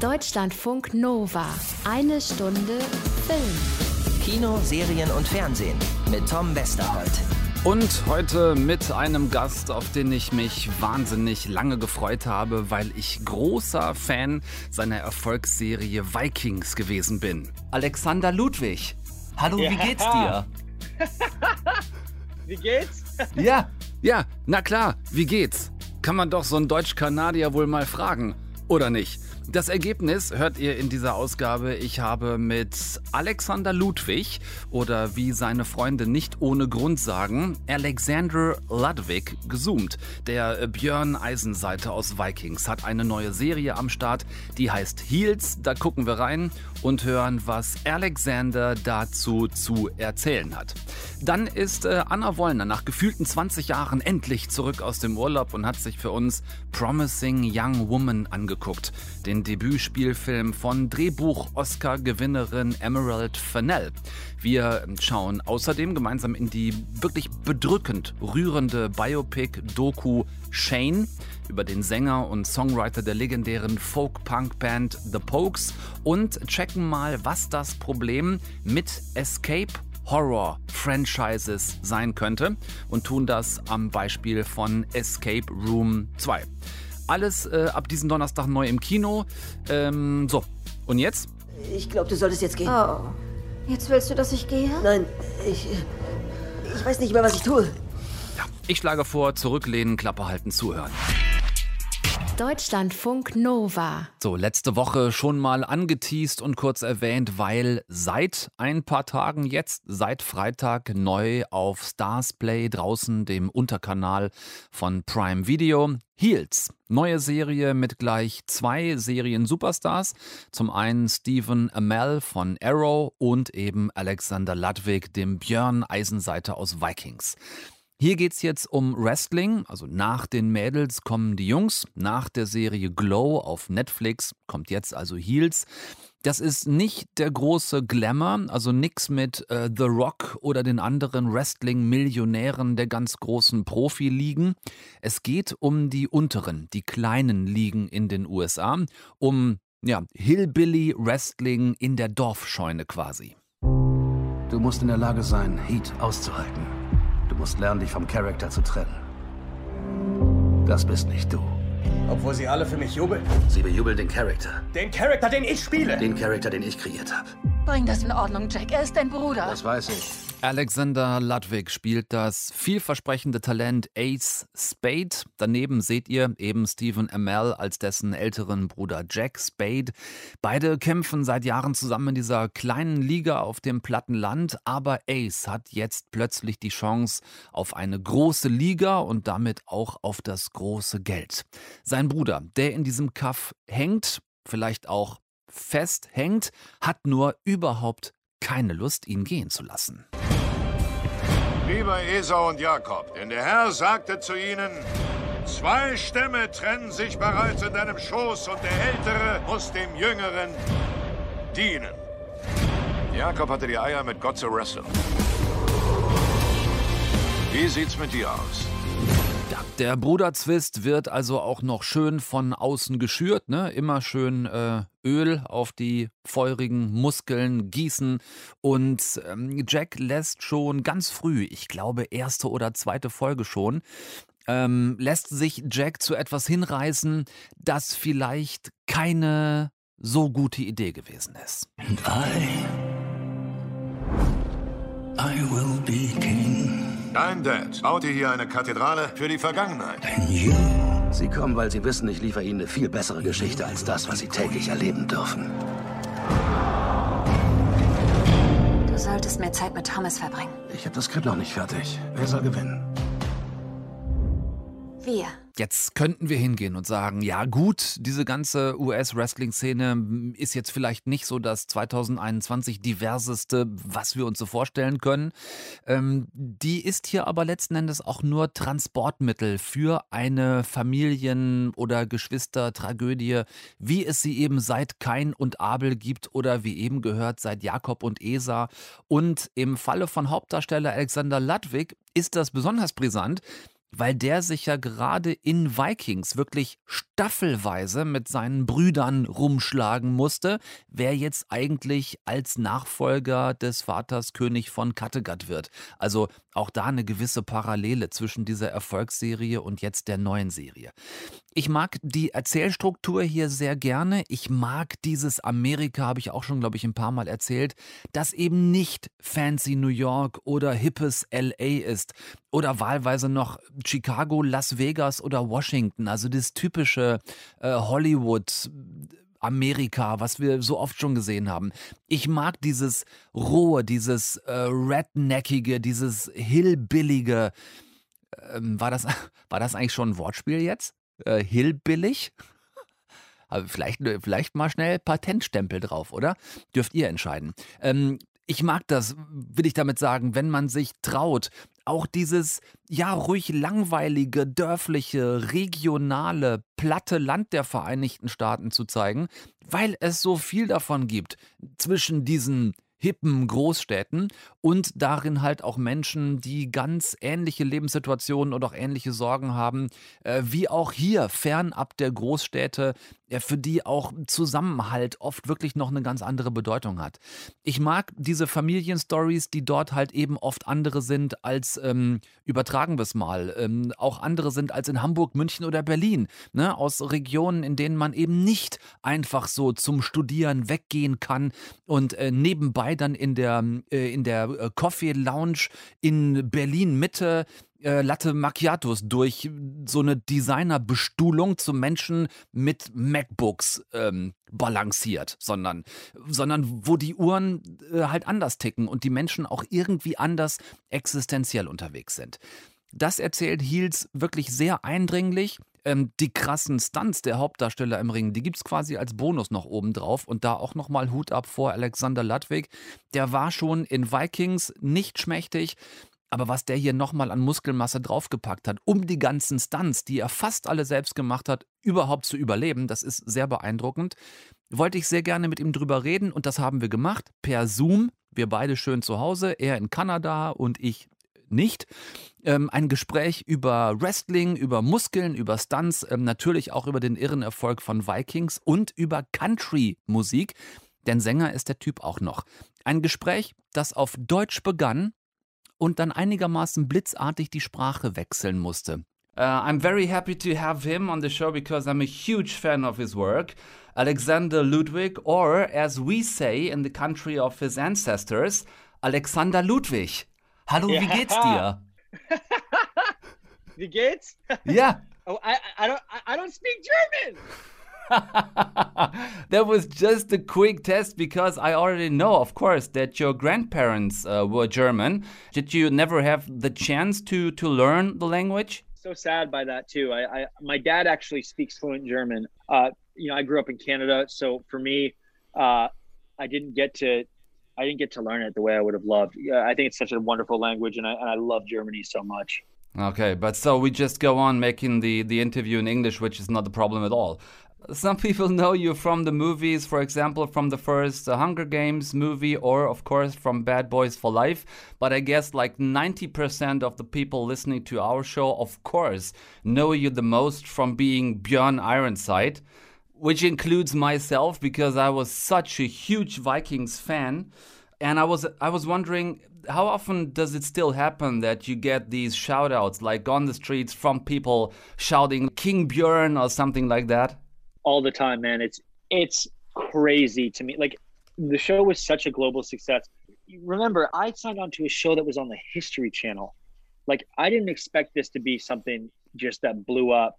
Deutschlandfunk Nova. Eine Stunde Film. Kino, Serien und Fernsehen mit Tom Westerholt. Und heute mit einem Gast, auf den ich mich wahnsinnig lange gefreut habe, weil ich großer Fan seiner Erfolgsserie Vikings gewesen bin. Alexander Ludwig. Hallo, ja. wie geht's dir? wie geht's? ja, ja, na klar, wie geht's? Kann man doch so einen Deutsch-Kanadier wohl mal fragen, oder nicht? Das Ergebnis hört ihr in dieser Ausgabe. Ich habe mit Alexander Ludwig oder wie seine Freunde nicht ohne Grund sagen, Alexander Ludwig gezoomt. Der Björn Eisenseite aus Vikings hat eine neue Serie am Start, die heißt Heels. Da gucken wir rein und hören, was Alexander dazu zu erzählen hat. Dann ist äh, Anna Wollner nach gefühlten 20 Jahren endlich zurück aus dem Urlaub und hat sich für uns Promising Young Woman angeguckt. Den Debütspielfilm von Drehbuch-Oscar-Gewinnerin Emerald Fennell. Wir schauen außerdem gemeinsam in die wirklich bedrückend rührende Biopic-Doku Shane über den Sänger und Songwriter der legendären Folk-Punk-Band The Pokes und checken mal, was das Problem mit Escape Horror-Franchises sein könnte und tun das am Beispiel von Escape Room 2. Alles äh, ab diesem Donnerstag neu im Kino. Ähm, so, und jetzt? Ich glaube, du solltest jetzt gehen. Oh, jetzt willst du, dass ich gehe? Nein, ich. Ich weiß nicht mehr, was ich tue. Ja, ich schlage vor, zurücklehnen, Klappe halten, zuhören. Deutschlandfunk Nova. So, letzte Woche schon mal angeteased und kurz erwähnt, weil seit ein paar Tagen jetzt, seit Freitag neu auf Starsplay draußen, dem Unterkanal von Prime Video, Heels. Neue Serie mit gleich zwei Serien-Superstars. Zum einen Stephen Amell von Arrow und eben Alexander Ludwig, dem Björn Eisenseiter aus Vikings. Hier geht es jetzt um Wrestling, also nach den Mädels kommen die Jungs, nach der Serie Glow auf Netflix kommt jetzt also Heels. Das ist nicht der große Glamour, also nix mit äh, The Rock oder den anderen Wrestling-Millionären der ganz großen Profiligen. Es geht um die unteren, die kleinen Ligen in den USA, um ja, Hillbilly Wrestling in der Dorfscheune quasi. Du musst in der Lage sein, Heat auszuhalten musst lernen, dich vom Charakter zu trennen. Das bist nicht du. Obwohl sie alle für mich jubeln. Sie bejubeln den Charakter. Den Charakter, den ich spiele. Den Charakter, den ich kreiert habe. Bring das in Ordnung, Jack. Er ist dein Bruder. Das weiß ich. Alexander Ludwig spielt das vielversprechende Talent Ace Spade. Daneben seht ihr eben Stephen Amell als dessen älteren Bruder Jack Spade. Beide kämpfen seit Jahren zusammen in dieser kleinen Liga auf dem platten Land, aber Ace hat jetzt plötzlich die Chance auf eine große Liga und damit auch auf das große Geld. Sein Bruder, der in diesem Kaff hängt, vielleicht auch festhängt, hat nur überhaupt keine Lust, ihn gehen zu lassen. Lieber Esau und Jakob, denn der Herr sagte zu ihnen, zwei Stämme trennen sich bereits in deinem Schoß und der Ältere muss dem Jüngeren dienen. Jakob hatte die Eier, mit Gott zu wresteln. Wie sieht's mit dir aus? Der Bruderzwist wird also auch noch schön von außen geschürt, ne? Immer schön äh, Öl auf die feurigen Muskeln gießen. Und ähm, Jack lässt schon ganz früh, ich glaube erste oder zweite Folge schon, ähm, lässt sich Jack zu etwas hinreißen, das vielleicht keine so gute Idee gewesen ist. And I, I will be king. Dein Dad baute hier eine Kathedrale für die Vergangenheit. Sie kommen, weil sie wissen, ich liefere ihnen eine viel bessere Geschichte als das, was sie täglich erleben dürfen. Du solltest mehr Zeit mit Thomas verbringen. Ich habe das Skript noch nicht fertig. Wer soll gewinnen? Wir. Jetzt könnten wir hingehen und sagen, ja gut, diese ganze US-Wrestling-Szene ist jetzt vielleicht nicht so das 2021 diverseste, was wir uns so vorstellen können. Ähm, die ist hier aber letzten Endes auch nur Transportmittel für eine Familien- oder Geschwistertragödie, wie es sie eben seit Kain und Abel gibt oder wie eben gehört seit Jakob und Esa. Und im Falle von Hauptdarsteller Alexander Ludwig ist das besonders brisant, weil der sich ja gerade in Vikings wirklich staffelweise mit seinen Brüdern rumschlagen musste, wer jetzt eigentlich als Nachfolger des Vaters König von Kattegat wird. Also auch da eine gewisse Parallele zwischen dieser Erfolgsserie und jetzt der neuen Serie. Ich mag die Erzählstruktur hier sehr gerne. Ich mag dieses Amerika, habe ich auch schon, glaube ich, ein paar Mal erzählt, das eben nicht fancy New York oder hippes LA ist oder wahlweise noch Chicago, Las Vegas oder Washington. Also das typische äh, Hollywood. Amerika, was wir so oft schon gesehen haben. Ich mag dieses rohe, dieses äh, redneckige, dieses hillbillige. Ähm, war, das, war das eigentlich schon ein Wortspiel jetzt? Äh, hillbillig? Aber vielleicht, vielleicht mal schnell Patentstempel drauf, oder? Dürft ihr entscheiden. Ähm, ich mag das, will ich damit sagen, wenn man sich traut, auch dieses, ja, ruhig langweilige, dörfliche, regionale, platte Land der Vereinigten Staaten zu zeigen, weil es so viel davon gibt zwischen diesen hippen Großstädten und darin halt auch Menschen, die ganz ähnliche Lebenssituationen und auch ähnliche Sorgen haben, äh, wie auch hier fernab der Großstädte, äh, für die auch Zusammenhalt oft wirklich noch eine ganz andere Bedeutung hat. Ich mag diese Familienstories, die dort halt eben oft andere sind als, ähm, übertragen wir es mal, ähm, auch andere sind als in Hamburg, München oder Berlin, ne? aus Regionen, in denen man eben nicht einfach so zum Studieren weggehen kann und äh, nebenbei dann in der, äh, in der äh, Coffee Lounge in Berlin Mitte äh, Latte Macchiatos durch so eine Designerbestuhlung zu Menschen mit MacBooks ähm, balanciert, sondern, sondern wo die Uhren äh, halt anders ticken und die Menschen auch irgendwie anders existenziell unterwegs sind. Das erzählt Heels wirklich sehr eindringlich. Ähm, die krassen Stunts der Hauptdarsteller im Ring, die gibt es quasi als Bonus noch oben drauf. Und da auch nochmal Hut ab vor Alexander Ludwig. Der war schon in Vikings nicht schmächtig. Aber was der hier nochmal an Muskelmasse draufgepackt hat, um die ganzen Stunts, die er fast alle selbst gemacht hat, überhaupt zu überleben, das ist sehr beeindruckend. Wollte ich sehr gerne mit ihm drüber reden und das haben wir gemacht per Zoom. Wir beide schön zu Hause, er in Kanada und ich nicht. Ähm, ein Gespräch über Wrestling, über Muskeln, über Stunts, ähm, natürlich auch über den irren Erfolg von Vikings und über Country-Musik, denn Sänger ist der Typ auch noch. Ein Gespräch, das auf Deutsch begann und dann einigermaßen blitzartig die Sprache wechseln musste. Uh, I'm very happy to have him on the show because I'm a huge fan of his work. Alexander Ludwig, or as we say in the country of his ancestors, Alexander Ludwig. Hallo, ja. wie geht's dir? wie geht's? Ja. Oh, I, I, don't, I don't speak German. that was just a quick test because I already know, of course, that your grandparents uh, were German. Did you never have the chance to to learn the language? So sad by that too. I, I my dad actually speaks fluent German. Uh, you know, I grew up in Canada, so for me, uh, I didn't get to I didn't get to learn it the way I would have loved. I think it's such a wonderful language, and I, and I love Germany so much. Okay, but so we just go on making the, the interview in English, which is not a problem at all. Some people know you from the movies, for example, from the first uh, Hunger Games movie, or of course from Bad Boys for Life. But I guess like 90% of the people listening to our show, of course, know you the most from being Björn Ironside which includes myself because I was such a huge Vikings fan. And I was I was wondering how often does it still happen that you get these shout outs like on the streets from people shouting King Björn or something like that? All the time, man. It's it's crazy to me. Like the show was such a global success. Remember, I signed on to a show that was on the History Channel. Like I didn't expect this to be something just that blew up.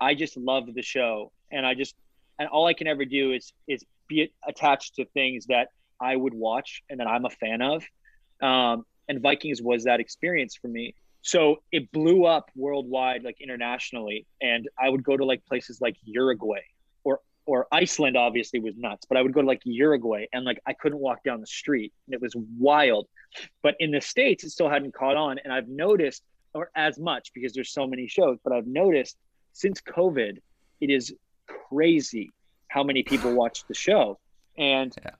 I just loved the show and I just and all I can ever do is is be attached to things that I would watch and that I'm a fan of. Um, and Vikings was that experience for me. So it blew up worldwide, like internationally. And I would go to like places like Uruguay or or Iceland. Obviously, was nuts. But I would go to like Uruguay and like I couldn't walk down the street, and it was wild. But in the states, it still hadn't caught on. And I've noticed, or as much because there's so many shows, but I've noticed since COVID, it is crazy how many people watch the show. And yeah.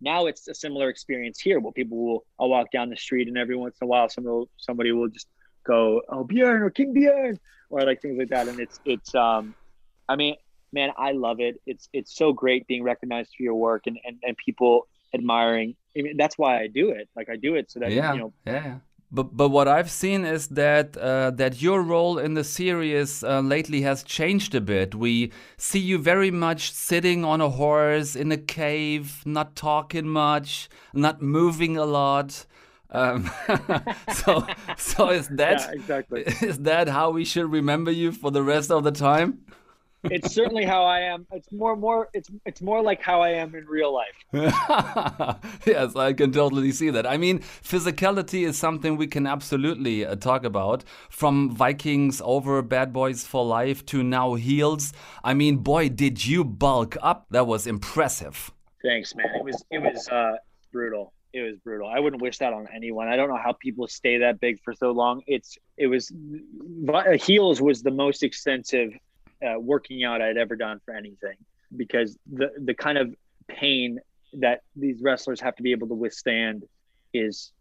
Now it's a similar experience here where people will I'll walk down the street and every once in a while somebody will, somebody will just go, oh Bjorn or King Bjorn or like things like that. And it's it's um I mean, man, I love it. It's it's so great being recognized for your work and and, and people admiring. I mean, that's why I do it. Like I do it so that yeah, you know yeah. But but what I've seen is that uh, that your role in the series uh, lately has changed a bit. We see you very much sitting on a horse in a cave, not talking much, not moving a lot. Um, so so is that Yeah, exactly. is that how we should remember you for the rest of the time? It's certainly how I am. It's more more it's it's more like how I am in real life. yes, I can totally see that. I mean, physicality is something we can absolutely uh, talk about. From Vikings over Bad Boys for Life to now Heels. I mean, boy, did you bulk up. That was impressive. Thanks, man. It was it was uh brutal. It was brutal. I wouldn't wish that on anyone. I don't know how people stay that big for so long. It's it was heels was the most extensive uh, working out I'd ever done for anything because the the kind of pain that these wrestlers have to be able to withstand is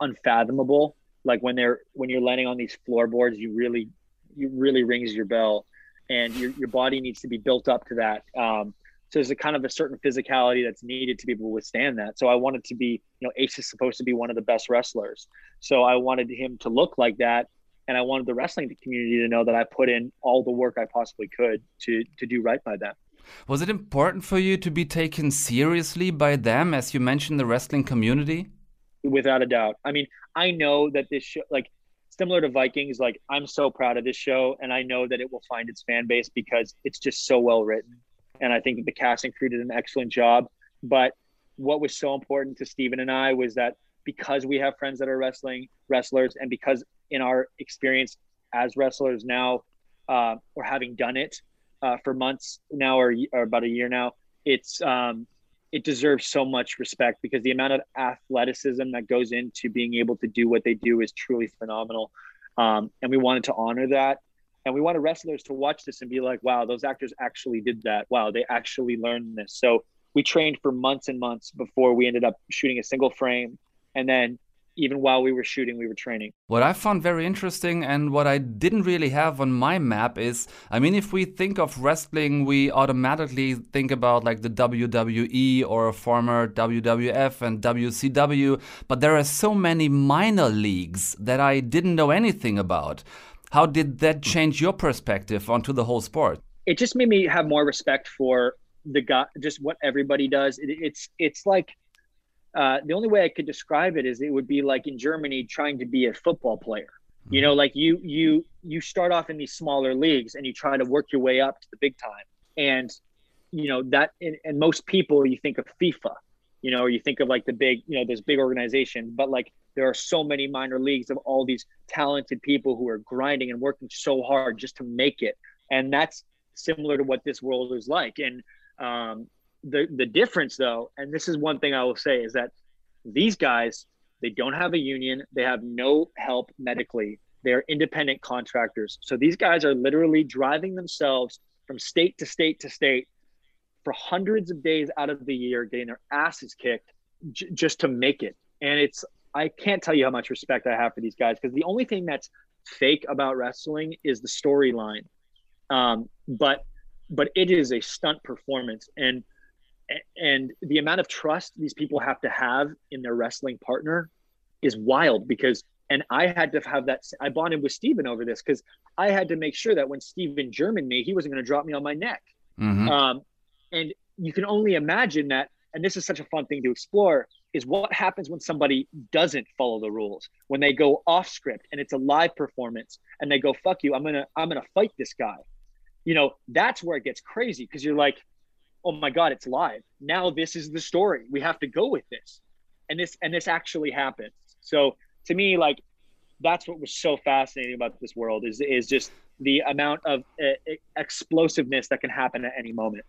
unfathomable. Like when they're when you're landing on these floorboards, you really you really rings your bell, and your your body needs to be built up to that. Um, so there's a kind of a certain physicality that's needed to be able to withstand that. So I wanted to be, you know, Ace is supposed to be one of the best wrestlers. So I wanted him to look like that. And I wanted the wrestling community to know that I put in all the work I possibly could to to do right by them. Was it important for you to be taken seriously by them, as you mentioned, the wrestling community? without a doubt. I mean, I know that this show, like similar to Vikings, like I'm so proud of this show, and I know that it will find its fan base because it's just so well written, and I think that the cast and crew did an excellent job. But what was so important to Stephen and I was that because we have friends that are wrestling wrestlers, and because in our experience as wrestlers now, uh, or having done it uh, for months now or, or about a year now, it's um, it deserves so much respect because the amount of athleticism that goes into being able to do what they do is truly phenomenal. Um, and we wanted to honor that. And we wanted wrestlers to watch this and be like, wow, those actors actually did that. Wow, they actually learned this. So we trained for months and months before we ended up shooting a single frame. And then even while we were shooting, we were training. What I found very interesting and what I didn't really have on my map is I mean, if we think of wrestling, we automatically think about like the WWE or former WWF and WCW, but there are so many minor leagues that I didn't know anything about. How did that change your perspective onto the whole sport? It just made me have more respect for the guy, just what everybody does. It, it's it's like uh, the only way I could describe it is it would be like in Germany trying to be a football player. You know, like you you you start off in these smaller leagues and you try to work your way up to the big time. And you know that and, and most people you think of FIFA, you know, or you think of like the big, you know, this big organization, but like there are so many minor leagues of all these talented people who are grinding and working so hard just to make it. And that's similar to what this world is like. And um, the the difference though, and this is one thing I will say is that these guys they don't have a union, they have no help medically. They're independent contractors. So these guys are literally driving themselves from state to state to state for hundreds of days out of the year, getting their asses kicked j- just to make it. And it's I can't tell you how much respect I have for these guys because the only thing that's fake about wrestling is the storyline. Um, but but it is a stunt performance and and the amount of trust these people have to have in their wrestling partner is wild because and I had to have that I bonded with Steven over this because I had to make sure that when Steven German me, he wasn't going to drop me on my neck. Mhm. Um, and you can only imagine that, and this is such a fun thing to explore, is what happens when somebody doesn't follow the rules, when they go off script and it's a live performance and they go, fuck you, I'm gonna, I'm gonna fight this guy. You know, that's where it gets crazy because you're like, oh my God, it's live. Now this is the story. We have to go with this. And this and this actually happens. So to me, like that's what was so fascinating about this world is is just the amount of uh, explosiveness that can happen at any moment.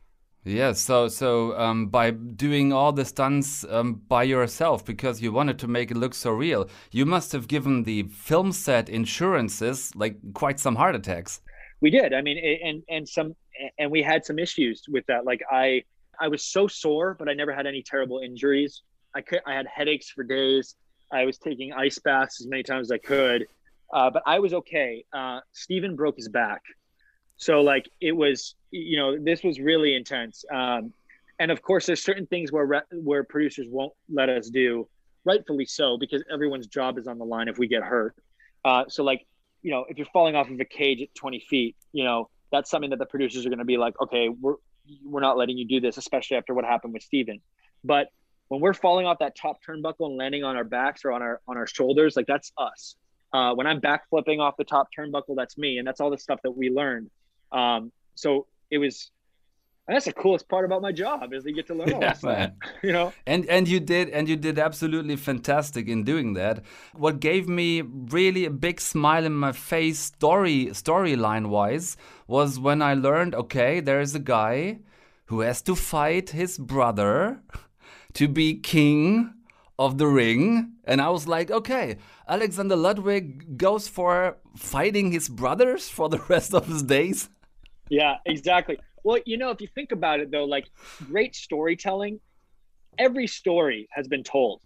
Yeah, so so um, by doing all the stunts um, by yourself because you wanted to make it look so real, you must have given the film set insurances like quite some heart attacks. We did. I mean, and and some and we had some issues with that. Like I I was so sore, but I never had any terrible injuries. I could I had headaches for days. I was taking ice baths as many times as I could. uh, but I was okay. Uh, Steven broke his back, so like it was, you know, this was really intense. Um, and of course, there's certain things where re- where producers won't let us do, rightfully so, because everyone's job is on the line if we get hurt. Uh, so like, you know, if you're falling off of a cage at 20 feet, you know, that's something that the producers are going to be like, okay, we're we're not letting you do this, especially after what happened with Steven. But when we're falling off that top turnbuckle and landing on our backs or on our on our shoulders, like that's us. Uh, when I'm back flipping off the top turnbuckle, that's me, and that's all the stuff that we learned. Um, so it was that's the coolest part about my job is they get to learn all Yeah, stuff. You know, And and you did and you did absolutely fantastic in doing that. What gave me really a big smile in my face story storyline wise was when I learned okay, there is a guy who has to fight his brother to be king of the ring and I was like, okay, Alexander Ludwig goes for fighting his brothers for the rest of his days. Yeah, exactly. Well, you know, if you think about it though, like great storytelling, every story has been told.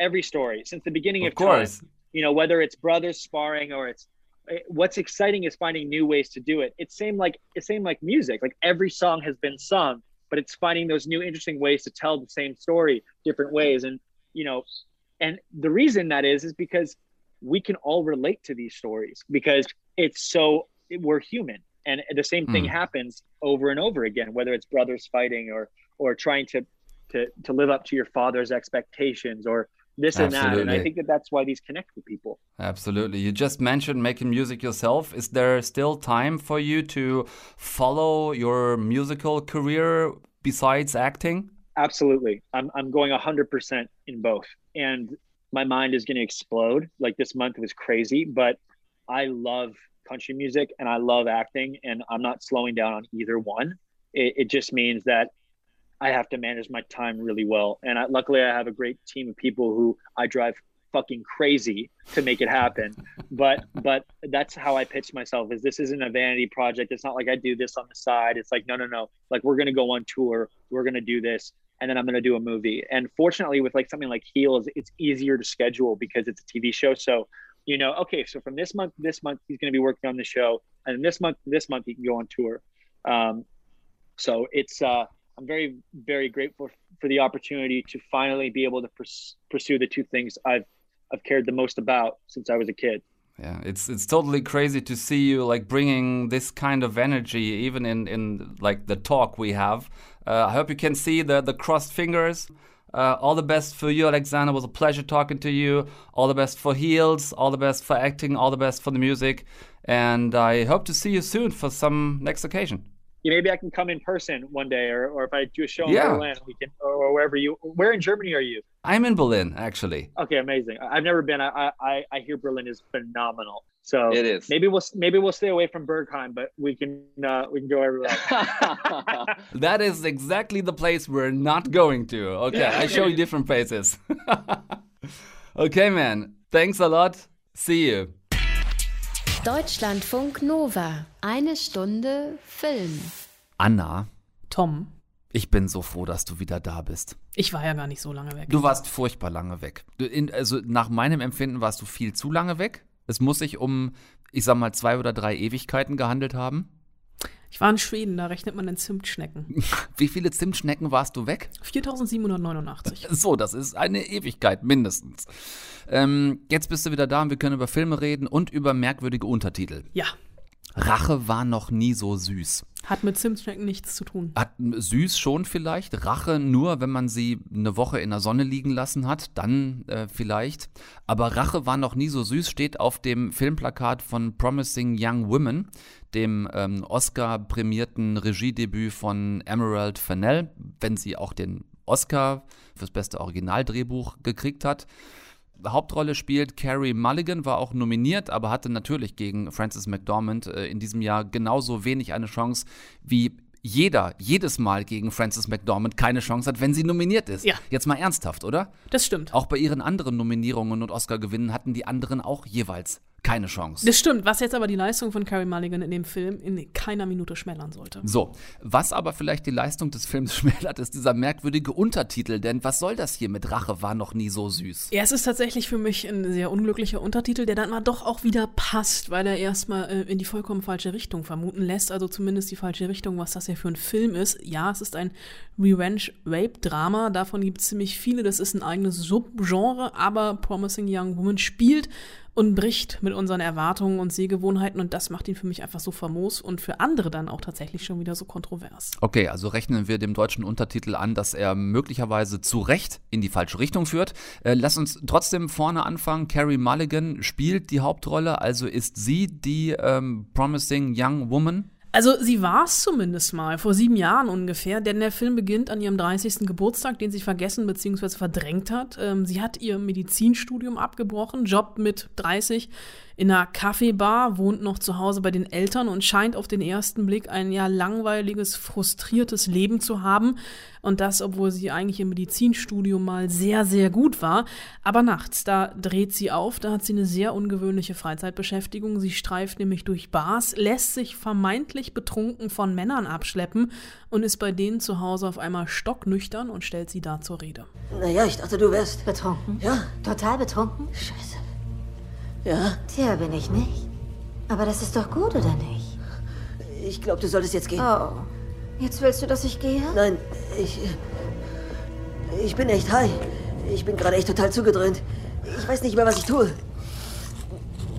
Every story since the beginning of, Of course. time. You know, whether it's brothers sparring or it's eh, what's exciting is finding new ways to do it. It's same like it's same like music. Like every song has been sung, but it's finding those new interesting ways to tell the same story different ways. And you know, and the reason that is is because we can all relate to these stories because it's so we're human and the same thing Mm. happens over and over again whether it's brothers fighting or or trying to to to live up to your father's expectations or this and that and i think that that's why these connect with people Absolutely. You just mentioned making music yourself. Is there still time for you to follow your musical career besides acting? absolutely i'm, I'm going 100% in both and my mind is going to explode like this month was crazy but i love country music and i love acting and i'm not slowing down on either one. It, it just means that i have to manage my time really well. And I, luckily i have a great team of people who i drive fucking crazy to make it happen. But but that's how i pitch myself is this isn't a vanity project. It's not like i do this on the side. It's like no no no. Like we're going to go on tour. We're going to do this and then i'm going to do a movie. And fortunately with like something like heels it's easier to schedule because it's a tv show. So you know okay so from this month this month he's going to be working on the show and this month this month he can go on tour um, so it's uh, i'm very very grateful for the opportunity to finally be able to pers- pursue the two things i've i've cared the most about since i was a kid Yeah, it's it's totally crazy to see you like bringing this kind of energy even in in like the talk we have. Uh, I hope you can see the the crossed fingers. Uh, all the best for you, Alexander. It was a pleasure talking to you. All the best for heels. All the best for acting. All the best for the music. And I hope to see you soon for some next occasion. yeah, maybe i can come in person one day or, or if i do a show in Yeah. berlin we can or, wherever you where in germany are you I'm in Berlin, actually. okay amazing i've never been i i i hear berlin is phenomenal so It is. maybe we'll maybe we'll stay away from bergheim but we can uh we can go everywhere else. That is exactly the place we're not going to. Okay, I show you different places. okay, man. Thanks a lot. See you. Deutschlandfunk Nova. Eine Stunde Film. Anna, Tom, ich bin so froh, dass du wieder da bist. ich war ja gar nicht so lange weg. Du warst furchtbar lange weg. Du in, also nach meinem Empfinden warst du viel zu lange weg. Es muss sich um, ich sag mal, zwei oder drei Ewigkeiten gehandelt haben. Ich war in Schweden, da rechnet man in Zimtschnecken. Wie viele Zimtschnecken warst du weg? 4789. So, das ist eine Ewigkeit mindestens. Ähm, jetzt bist du wieder da und wir können über Filme reden und über merkwürdige Untertitel. Ja, Rache war noch nie so süß. Hat mit Zimtschnecken nichts zu tun. Hat süß schon vielleicht, Rache nur, wenn man sie eine Woche in der Sonne liegen lassen hat, dann äh, vielleicht. Aber Rache war noch nie so süß, steht auf dem Filmplakat von Promising Young Women, dem ähm, Oscar-prämierten Regiedebüt von Emerald Fennell, wenn sie auch den Oscar fürs beste Originaldrehbuch gekriegt hat. Hauptrolle spielt Carrie Mulligan, war auch nominiert, aber hatte natürlich gegen Frances McDormand äh, in diesem Jahr genauso wenig eine Chance wie jeder jedes Mal gegen Frances McDormand keine Chance hat, wenn sie nominiert ist. Ja. Jetzt mal ernsthaft, oder? Das stimmt. Auch bei ihren anderen Nominierungen und Oscar-Gewinnen hatten die anderen auch jeweils keine Chance. Das stimmt, was jetzt aber die Leistung von Carrie Mulligan in dem Film in keiner Minute schmälern sollte. So, was aber vielleicht die Leistung des Films schmälert, ist dieser merkwürdige Untertitel, denn was soll das hier mit Rache war noch nie so süß? Ja, es ist tatsächlich für mich ein sehr unglücklicher Untertitel, der dann mal doch auch wieder passt, weil er erstmal äh, in die vollkommen falsche Richtung vermuten lässt, also zumindest die falsche Richtung, was das ja für ein Film ist. Ja, es ist ein Revenge-Rape-Drama, davon gibt es ziemlich viele, das ist ein eigenes Subgenre, aber Promising Young Woman spielt und bricht mit unseren Erwartungen und Sehgewohnheiten und das macht ihn für mich einfach so famos und für andere dann auch tatsächlich schon wieder so kontrovers. Okay, also rechnen wir dem deutschen Untertitel an, dass er möglicherweise zu Recht in die falsche Richtung führt. Äh, lass uns trotzdem vorne anfangen. Carrie Mulligan spielt die Hauptrolle, also ist sie die ähm, Promising Young Woman? Also sie war es zumindest mal, vor sieben Jahren ungefähr, denn der Film beginnt an ihrem 30. Geburtstag, den sie vergessen bzw. verdrängt hat. Ähm, sie hat ihr Medizinstudium abgebrochen, Job mit 30 in einer Kaffeebar, wohnt noch zu Hause bei den Eltern und scheint auf den ersten Blick ein ja langweiliges, frustriertes Leben zu haben. Und das, obwohl sie eigentlich im Medizinstudium mal sehr, sehr gut war. Aber nachts, da dreht sie auf, da hat sie eine sehr ungewöhnliche Freizeitbeschäftigung. Sie streift nämlich durch Bars, lässt sich vermeintlich betrunken von Männern abschleppen und ist bei denen zu Hause auf einmal stocknüchtern und stellt sie da zur Rede. Naja, ich dachte, du wärst. Betrunken? Ja. Total betrunken? Scheiße. Ja? Tja, bin ich nicht. Aber das ist doch gut, oder nicht? Ich glaube, du solltest jetzt gehen. Oh. Jetzt willst du, dass ich gehe? Nein, ich. Ich bin echt high. Ich bin gerade echt total zugedröhnt. Ich weiß nicht mehr, was ich tue.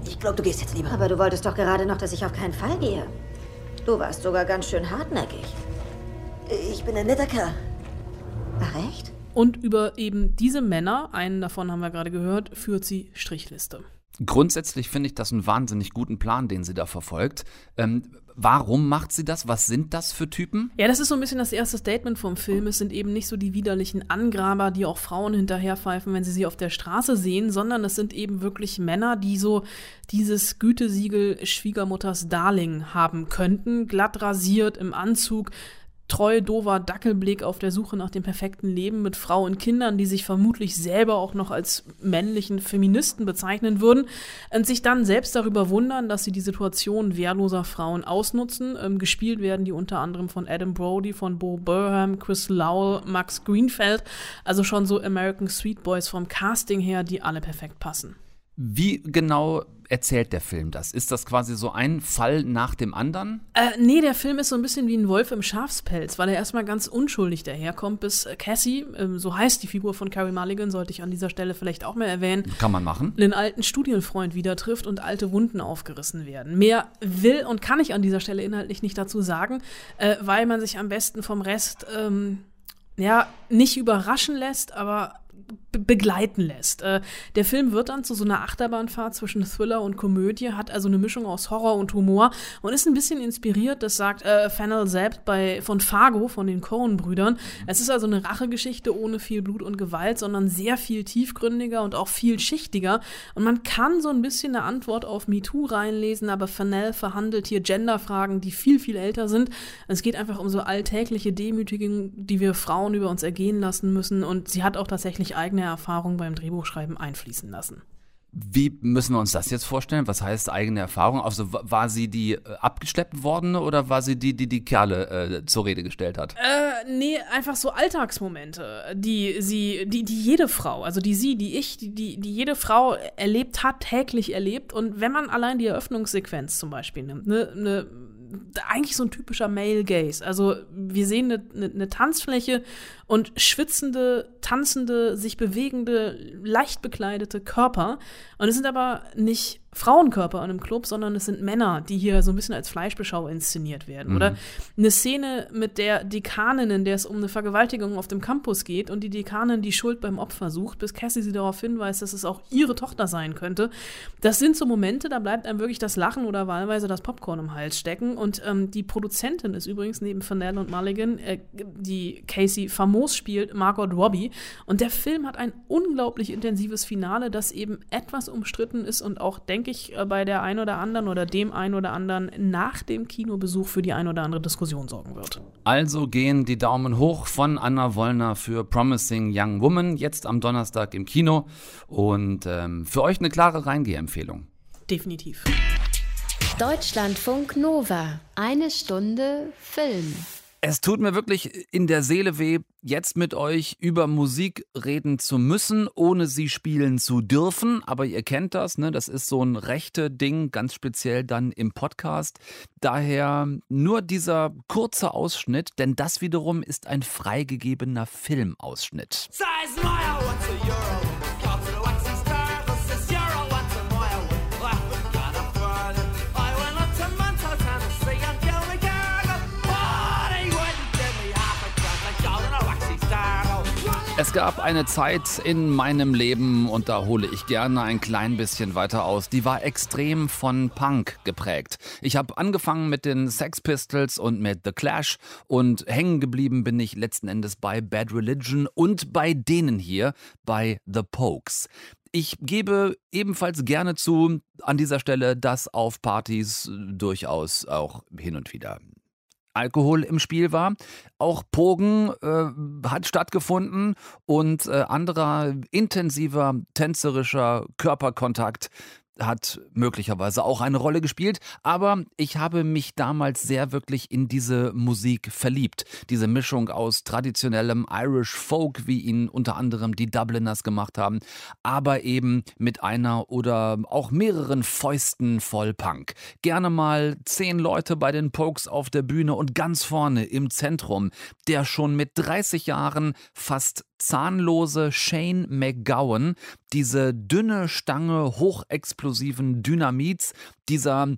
Ich glaube, du gehst jetzt lieber. Aber du wolltest doch gerade noch, dass ich auf keinen Fall gehe. Du warst sogar ganz schön hartnäckig. Ich bin ein netter Kerl. Ach, echt? Und über eben diese Männer, einen davon haben wir gerade gehört, führt sie Strichliste. Grundsätzlich finde ich das einen wahnsinnig guten Plan, den sie da verfolgt. Ähm, warum macht sie das? Was sind das für Typen? Ja, das ist so ein bisschen das erste Statement vom Film. Es sind eben nicht so die widerlichen Angraber, die auch Frauen hinterherpfeifen, wenn sie sie auf der Straße sehen, sondern es sind eben wirklich Männer, die so dieses Gütesiegel Schwiegermutters Darling haben könnten. Glatt rasiert, im Anzug, treu dover Dackelblick auf der Suche nach dem perfekten Leben mit Frau und Kindern, die sich vermutlich selber auch noch als männlichen Feministen bezeichnen würden und sich dann selbst darüber wundern, dass sie die Situation wehrloser Frauen ausnutzen. Ähm, gespielt werden die unter anderem von Adam Brody, von Bo Burnham, Chris Lowell, Max Greenfeld, also schon so American Sweet Boys vom Casting her, die alle perfekt passen. Wie genau erzählt der Film das? Ist das quasi so ein Fall nach dem anderen? Äh, nee, der Film ist so ein bisschen wie ein Wolf im Schafspelz, weil er erstmal ganz unschuldig daherkommt, bis Cassie, äh, so heißt die Figur von Carrie Mulligan, sollte ich an dieser Stelle vielleicht auch mal erwähnen. Kann man machen. Den alten Studienfreund wieder trifft und alte Wunden aufgerissen werden. Mehr will und kann ich an dieser Stelle inhaltlich nicht dazu sagen, äh, weil man sich am besten vom Rest, ähm, ja, nicht überraschen lässt, aber begleiten lässt. Äh, der Film wird dann zu so einer Achterbahnfahrt zwischen Thriller und Komödie, hat also eine Mischung aus Horror und Humor und ist ein bisschen inspiriert, das sagt äh, Fennel selbst bei, von Fargo, von den Coen-Brüdern. Es ist also eine Rachegeschichte ohne viel Blut und Gewalt, sondern sehr viel tiefgründiger und auch viel schichtiger. Und man kann so ein bisschen eine Antwort auf MeToo reinlesen, aber Fennel verhandelt hier Genderfragen, die viel, viel älter sind. Es geht einfach um so alltägliche Demütigungen, die wir Frauen über uns ergehen lassen müssen und sie hat auch tatsächlich eigene Erfahrung beim Drehbuchschreiben einfließen lassen. Wie müssen wir uns das jetzt vorstellen? Was heißt eigene Erfahrung? Also war sie die äh, abgeschleppt worden oder war sie die, die die Kerle äh, zur Rede gestellt hat? Äh, nee, einfach so Alltagsmomente, die sie, die, die jede Frau, also die sie, die ich, die, die, die jede Frau erlebt hat, täglich erlebt. Und wenn man allein die Eröffnungssequenz zum Beispiel nimmt, ne, ne eigentlich so ein typischer Male Gaze. Also wir sehen eine, eine, eine Tanzfläche und schwitzende, tanzende, sich bewegende, leicht bekleidete Körper. Und es sind aber nicht Frauenkörper in einem Club, sondern es sind Männer, die hier so ein bisschen als Fleischbeschau inszeniert werden. Mhm. Oder eine Szene mit der Dekanin, in der es um eine Vergewaltigung auf dem Campus geht und die Dekanin die Schuld beim Opfer sucht, bis Cassie sie darauf hinweist, dass es auch ihre Tochter sein könnte. Das sind so Momente, da bleibt einem wirklich das Lachen oder wahlweise das Popcorn im Hals stecken. Und ähm, die Produzentin ist übrigens neben Fennell und Mulligan, äh, die Casey famos spielt, Margot Robbie. Und der Film hat ein unglaublich intensives Finale, das eben etwas umstritten ist und auch, denke ich, äh, bei der ein oder anderen oder dem ein oder anderen nach dem Kinobesuch für die ein oder andere Diskussion sorgen wird. Also gehen die Daumen hoch von Anna Wollner für Promising Young Woman, jetzt am Donnerstag im Kino. Und ähm, für euch eine klare Reingeh-Empfehlung. definitiv. Deutschlandfunk Nova. Eine Stunde Film. Es tut mir wirklich in der Seele weh, jetzt mit euch über Musik reden zu müssen, ohne sie spielen zu dürfen. Aber ihr kennt das, ne? Das ist so ein rechte Ding, ganz speziell dann im Podcast. Daher nur dieser kurze Ausschnitt, denn das wiederum ist ein freigegebener Filmausschnitt. Size Es gab eine Zeit in meinem Leben, und da hole ich gerne ein klein bisschen weiter aus, die war extrem von Punk geprägt. Ich habe angefangen mit den Sex Pistols und mit The Clash und hängen geblieben bin ich letzten Endes bei Bad Religion und bei denen hier, bei The Pokes. Ich gebe ebenfalls gerne zu an dieser Stelle, dass auf Partys durchaus auch hin und wieder Alkohol im Spiel war. Auch Pogen äh, hat stattgefunden und äh, anderer intensiver tänzerischer Körperkontakt hat möglicherweise auch eine Rolle gespielt, aber ich habe mich damals sehr wirklich in diese Musik verliebt. Diese Mischung aus traditionellem Irish Folk, wie ihn unter anderem die Dubliners gemacht haben, aber eben mit einer oder auch mehreren Fäusten voll Punk. Gerne mal zehn Leute bei den Pokes auf der Bühne und ganz vorne im Zentrum, der schon mit 30 Jahren fast zahnlose Shane McGowan, diese dünne Stange hochexplosiven Dynamits, dieser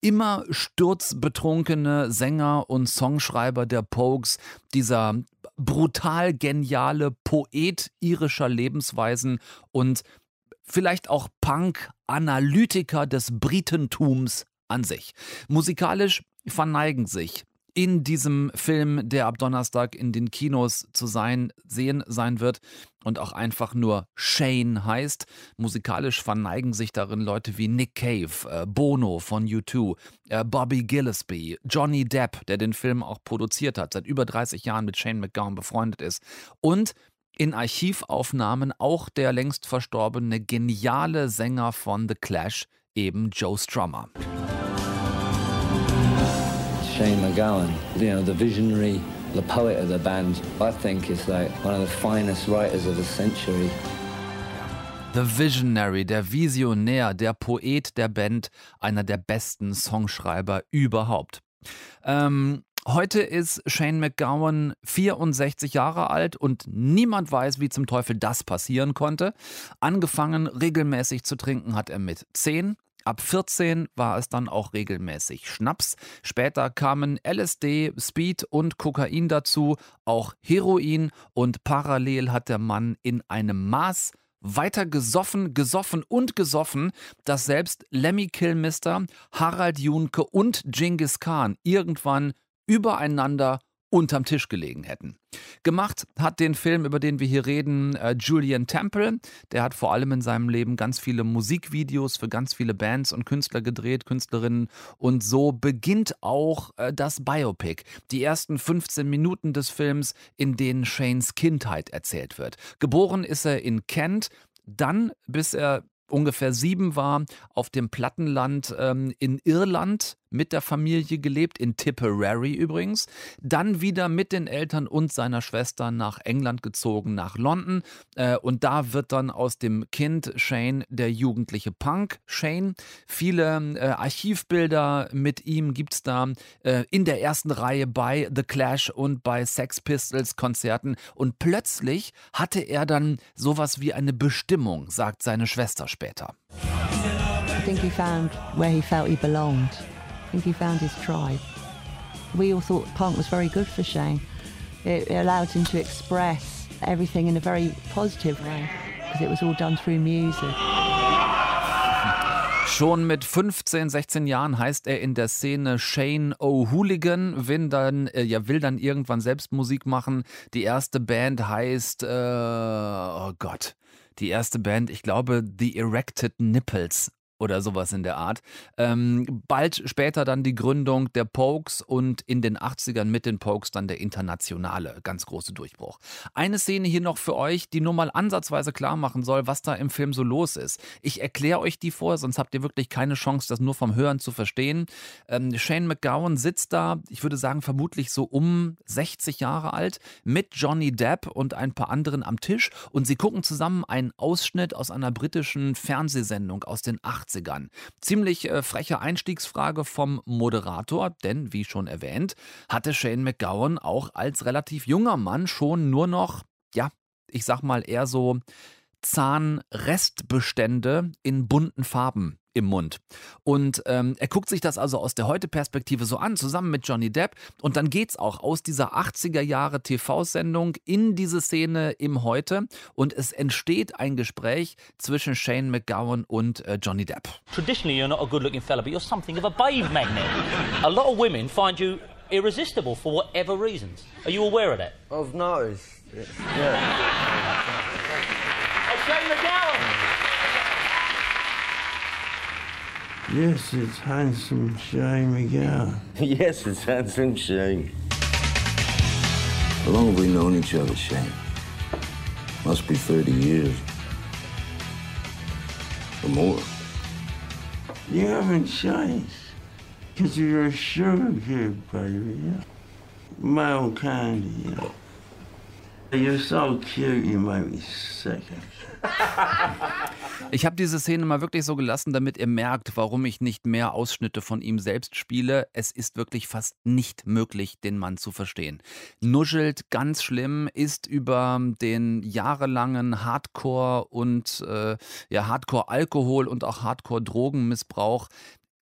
immer sturzbetrunkene Sänger und Songschreiber der Pokes, dieser brutal geniale Poet irischer Lebensweisen und vielleicht auch Punk-Analytiker des Britentums an sich. Musikalisch verneigen sich in diesem Film, der ab Donnerstag in den Kinos zu sein, sehen sein wird und auch einfach nur Shane heißt. Musikalisch verneigen sich darin Leute wie Nick Cave, äh, Bono von U2, äh, Bobby Gillespie, Johnny Depp, der den Film auch produziert hat, seit über 30 Jahren mit Shane McGowan befreundet ist und in Archivaufnahmen auch der längst verstorbene geniale Sänger von The Clash, eben Joe Strummer. Shane McGowan, you know, the visionary, the poet of the band, I think is like one of the finest writers of the century. The Visionary, der Visionär, der Poet der Band, einer der besten Songschreiber überhaupt. Ähm, heute ist Shane McGowan 64 Jahre alt und niemand weiß, wie zum Teufel das passieren konnte. Angefangen regelmäßig zu trinken hat er mit 10. Ab 14 war es dann auch regelmäßig Schnaps. Später kamen LSD, Speed und Kokain dazu, auch Heroin und parallel hat der Mann in einem Maß weiter gesoffen, gesoffen und gesoffen, dass selbst Lemmy Kilmister, Harald Junke und Genghis Khan irgendwann übereinander unterm Tisch gelegen hätten. Gemacht hat den Film, über den wir hier reden, äh, Julian Temple. Der hat vor allem in seinem Leben ganz viele Musikvideos für ganz viele Bands und Künstler gedreht, Künstlerinnen. Und so beginnt auch äh, das Biopic. Die ersten 15 Minuten des Films, in denen Shanes Kindheit erzählt wird. Geboren ist er in Kent, dann, bis er ungefähr sieben war, auf dem Plattenland ähm, in Irland mit der Familie gelebt, in Tipperary übrigens. Dann wieder mit den Eltern und seiner Schwester nach England gezogen, nach London. Äh, und da wird dann aus dem Kind Shane der jugendliche Punk Shane. Viele äh, Archivbilder mit ihm gibt es da äh, in der ersten Reihe bei The Clash und bei Sex Pistols Konzerten. Und plötzlich hatte er dann sowas wie eine Bestimmung, sagt seine Schwester später. I think he found where he felt he belonged. Think he found his tribe. We all thought punk was very good for Shane. It, allowed him to express everything in a very positive way because it was all done through music. Schon mit 15, 16 Jahren heißt er in der Szene Shane O'Hooligan, will dann, äh, ja, will dann irgendwann selbst Musik machen. Die erste Band heißt, äh, oh Gott, die erste Band, ich glaube, The Erected Nipples oder sowas in der Art. Ähm, bald später dann die Gründung der Pokes und in den 80ern mit den Pokes dann der internationale ganz große Durchbruch. Eine Szene hier noch für euch, die nur mal ansatzweise klar machen soll, was da im Film so los ist. Ich erkläre euch die vor, sonst habt ihr wirklich keine Chance, das nur vom Hören zu verstehen. Ähm, Shane McGowan sitzt da, ich würde sagen, vermutlich so um 60 Jahre alt, mit Johnny Depp und ein paar anderen am Tisch und sie gucken zusammen einen Ausschnitt aus einer britischen Fernsehsendung aus den 80ern. Ziemlich äh, freche Einstiegsfrage vom Moderator, denn wie schon erwähnt, hatte Shane McGowan auch als relativ junger Mann schon nur noch, ja, ich sag mal eher so Zahnrestbestände in bunten Farben im Mund. Und ähm, er guckt sich das also aus der Heute-Perspektive so an, zusammen mit Johnny Depp. Und dann geht's auch aus dieser 80er Jahre TV-Sendung in diese Szene im Heute. Und es entsteht ein Gespräch zwischen Shane McGowan und äh, Johnny Depp. Traditionally, you're not a good looking fella, but you're something of a babe magnet. A lot of women find you irresistible for whatever reasons. Are you aware of that? I've noticed. Yeah. Yes, it's handsome Shane McGowan. yes, it's handsome Shane. How long have we known each other, Shane? Must be 30 years. Or more. You haven't changed. Because you're a sugar kid, baby. Yeah? My own candy, you know. You're so cute, you make me sick. Ich habe diese Szene mal wirklich so gelassen, damit ihr merkt, warum ich nicht mehr Ausschnitte von ihm selbst spiele. Es ist wirklich fast nicht möglich, den Mann zu verstehen. Nuschelt ganz schlimm, ist über den jahrelangen Hardcore und äh, ja, Hardcore-Alkohol und auch Hardcore-Drogenmissbrauch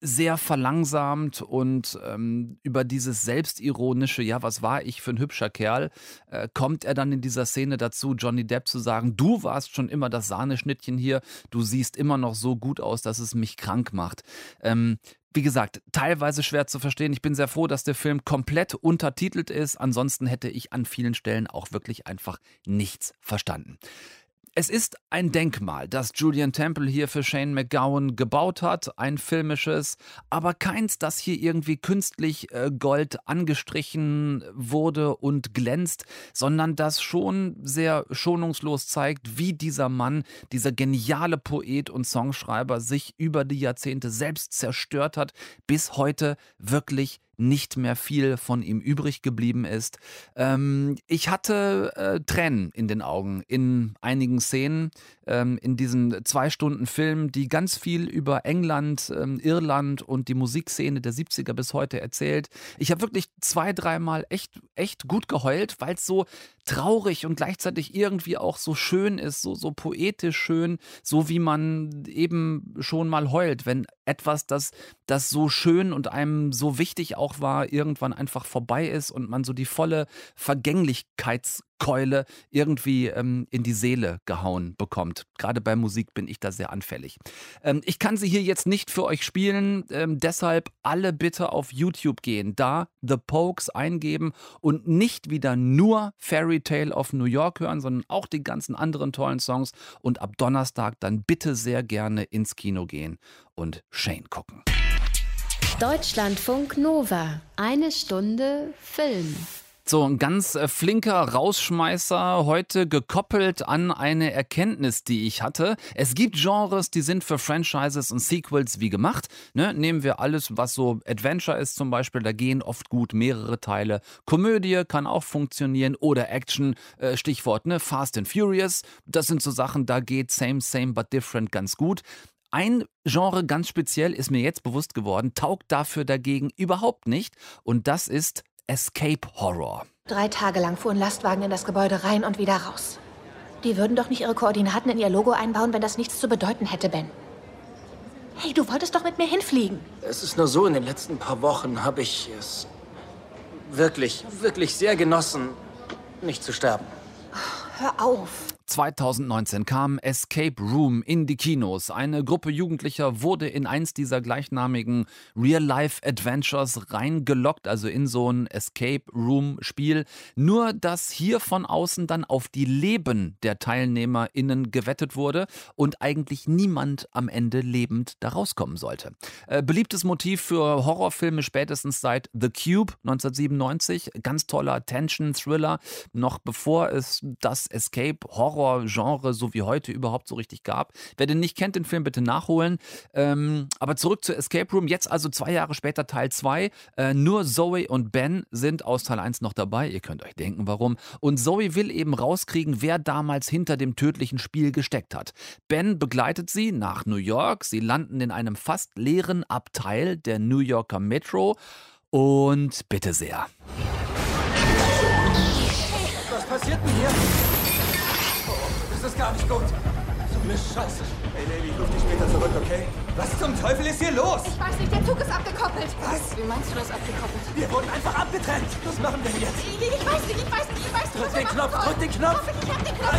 sehr verlangsamt und ähm, über dieses selbstironische, ja, was war ich für ein hübscher Kerl, äh, kommt er dann in dieser Szene dazu, Johnny Depp zu sagen, du warst schon immer das Sahneschnittchen hier, du siehst immer noch so gut aus, dass es mich krank macht. Ähm, wie gesagt, teilweise schwer zu verstehen. Ich bin sehr froh, dass der Film komplett untertitelt ist. Ansonsten hätte ich an vielen Stellen auch wirklich einfach nichts verstanden. Es ist ein Denkmal, das Julian Temple hier für Shane McGowan gebaut hat, ein filmisches, aber keins, das hier irgendwie künstlich äh, Gold angestrichen wurde und glänzt, sondern das schon sehr schonungslos zeigt, wie dieser Mann, dieser geniale Poet und Songschreiber sich über die Jahrzehnte selbst zerstört hat, bis heute wirklich nicht mehr viel von ihm übrig geblieben ist. Ähm, ich hatte äh, Tränen in den Augen in einigen Szenen ähm, in diesem zwei Stunden Film, die ganz viel über England, ähm, Irland und die Musikszene der 70er bis heute erzählt. Ich habe wirklich zwei, dreimal echt, echt gut geheult, weil es so traurig und gleichzeitig irgendwie auch so schön ist, so, so poetisch schön, so wie man eben schon mal heult, wenn etwas, das, das so schön und einem so wichtig auch war, irgendwann einfach vorbei ist und man so die volle Vergänglichkeits Keule irgendwie ähm, in die Seele gehauen bekommt. Gerade bei Musik bin ich da sehr anfällig. Ähm, ich kann sie hier jetzt nicht für euch spielen, ähm, deshalb alle bitte auf YouTube gehen, da The Pokes eingeben und nicht wieder nur Fairy Tale of New York hören, sondern auch die ganzen anderen tollen Songs und ab Donnerstag dann bitte sehr gerne ins Kino gehen und Shane gucken. Deutschlandfunk Nova. Eine Stunde Film. So, ein ganz äh, flinker Rausschmeißer, heute gekoppelt an eine Erkenntnis, die ich hatte. Es gibt Genres, die sind für Franchises und Sequels wie gemacht. Ne? Nehmen wir alles, was so Adventure ist zum Beispiel, da gehen oft gut mehrere Teile. Komödie kann auch funktionieren oder Action, äh, Stichwort ne? Fast and Furious. Das sind so Sachen, da geht Same, Same, but Different ganz gut. Ein Genre ganz speziell ist mir jetzt bewusst geworden, taugt dafür dagegen überhaupt nicht und das ist Escape Horror. Drei Tage lang fuhren Lastwagen in das Gebäude rein und wieder raus. Die würden doch nicht ihre Koordinaten in ihr Logo einbauen, wenn das nichts zu bedeuten hätte, Ben. Hey, du wolltest doch mit mir hinfliegen. Es ist nur so, in den letzten paar Wochen habe ich es wirklich, wirklich sehr genossen, nicht zu sterben. Hör auf. 2019 kam Escape Room in die Kinos. Eine Gruppe Jugendlicher wurde in eins dieser gleichnamigen Real-Life-Adventures reingelockt, also in so ein Escape Room-Spiel. Nur, dass hier von außen dann auf die Leben der TeilnehmerInnen gewettet wurde und eigentlich niemand am Ende lebend da rauskommen sollte. Äh, beliebtes Motiv für Horrorfilme spätestens seit The Cube 1997. Ganz toller Tension-Thriller, noch bevor es das Escape-Horror Horror-Genre so wie heute überhaupt so richtig gab. Wer den nicht kennt, den Film bitte nachholen. Ähm, aber zurück zu Escape Room. Jetzt also zwei Jahre später Teil 2. Äh, nur Zoe und Ben sind aus Teil 1 noch dabei. Ihr könnt euch denken, warum. Und Zoe will eben rauskriegen, wer damals hinter dem tödlichen Spiel gesteckt hat. Ben begleitet sie nach New York. Sie landen in einem fast leeren Abteil der New Yorker Metro. Und bitte sehr. Was passiert denn hier? Das ist gar nicht gut. So eine Scheiße. Hey, Lady, ich ruf dich später zurück, okay? Was zum Teufel ist hier los? Ich weiß nicht, der Zug ist abgekoppelt. Was? Wie meinst du das abgekoppelt? Wir wurden einfach abgetrennt. Was machen wir jetzt? Ich, ich weiß nicht, ich weiß nicht, ich weiß nicht. Drück den Knopf, drück den Knopf. Ich hab den Knopf.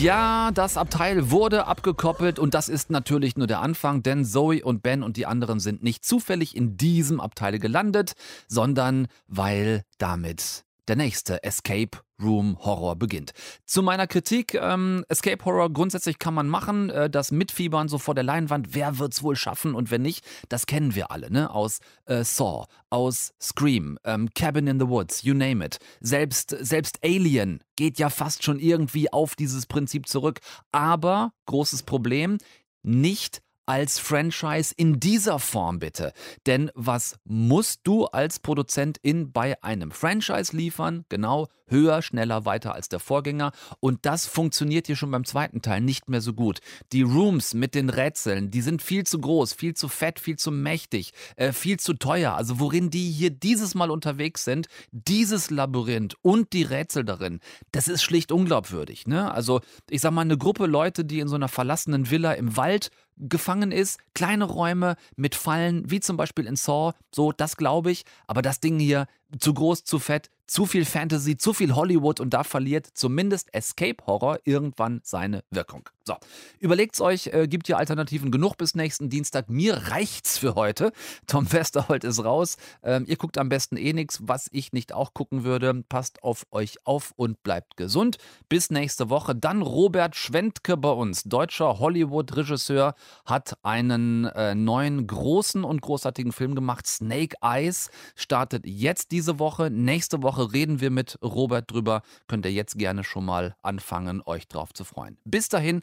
Ja, das Abteil wurde abgekoppelt und das ist natürlich nur der Anfang, denn Zoe und Ben und die anderen sind nicht zufällig in diesem Abteil gelandet, sondern weil damit der nächste Escape Room Horror beginnt. Zu meiner Kritik, ähm, Escape Horror grundsätzlich kann man machen, äh, das Mitfiebern so vor der Leinwand, wer wird's wohl schaffen und wer nicht, das kennen wir alle, ne? Aus äh, Saw, aus Scream, ähm, Cabin in the Woods, you name it. Selbst, selbst Alien geht ja fast schon irgendwie auf dieses Prinzip zurück, aber großes Problem, nicht als Franchise in dieser Form bitte. Denn was musst du als Produzentin bei einem Franchise liefern? Genau, höher, schneller, weiter als der Vorgänger. Und das funktioniert hier schon beim zweiten Teil nicht mehr so gut. Die Rooms mit den Rätseln, die sind viel zu groß, viel zu fett, viel zu mächtig, äh, viel zu teuer. Also worin die hier dieses Mal unterwegs sind, dieses Labyrinth und die Rätsel darin, das ist schlicht unglaubwürdig. Ne? Also ich sag mal, eine Gruppe Leute, die in so einer verlassenen Villa im Wald gefangen ist, kleine Räume mit Fallen, wie zum Beispiel in Saw, so, das glaube ich, aber das Ding hier zu groß, zu fett, zu viel Fantasy, zu viel Hollywood und da verliert zumindest Escape Horror irgendwann seine Wirkung. So, überlegt's euch, äh, gibt ja Alternativen genug bis nächsten Dienstag. Mir reicht's für heute. Tom Westerholt ist raus. Ähm, ihr guckt am besten eh nichts, was ich nicht auch gucken würde. Passt auf euch auf und bleibt gesund. Bis nächste Woche. Dann Robert Schwentke bei uns, deutscher Hollywood-Regisseur, hat einen äh, neuen großen und großartigen Film gemacht. Snake Eyes startet jetzt diese Woche. Nächste Woche reden wir mit Robert drüber. Könnt ihr jetzt gerne schon mal anfangen, euch drauf zu freuen. Bis dahin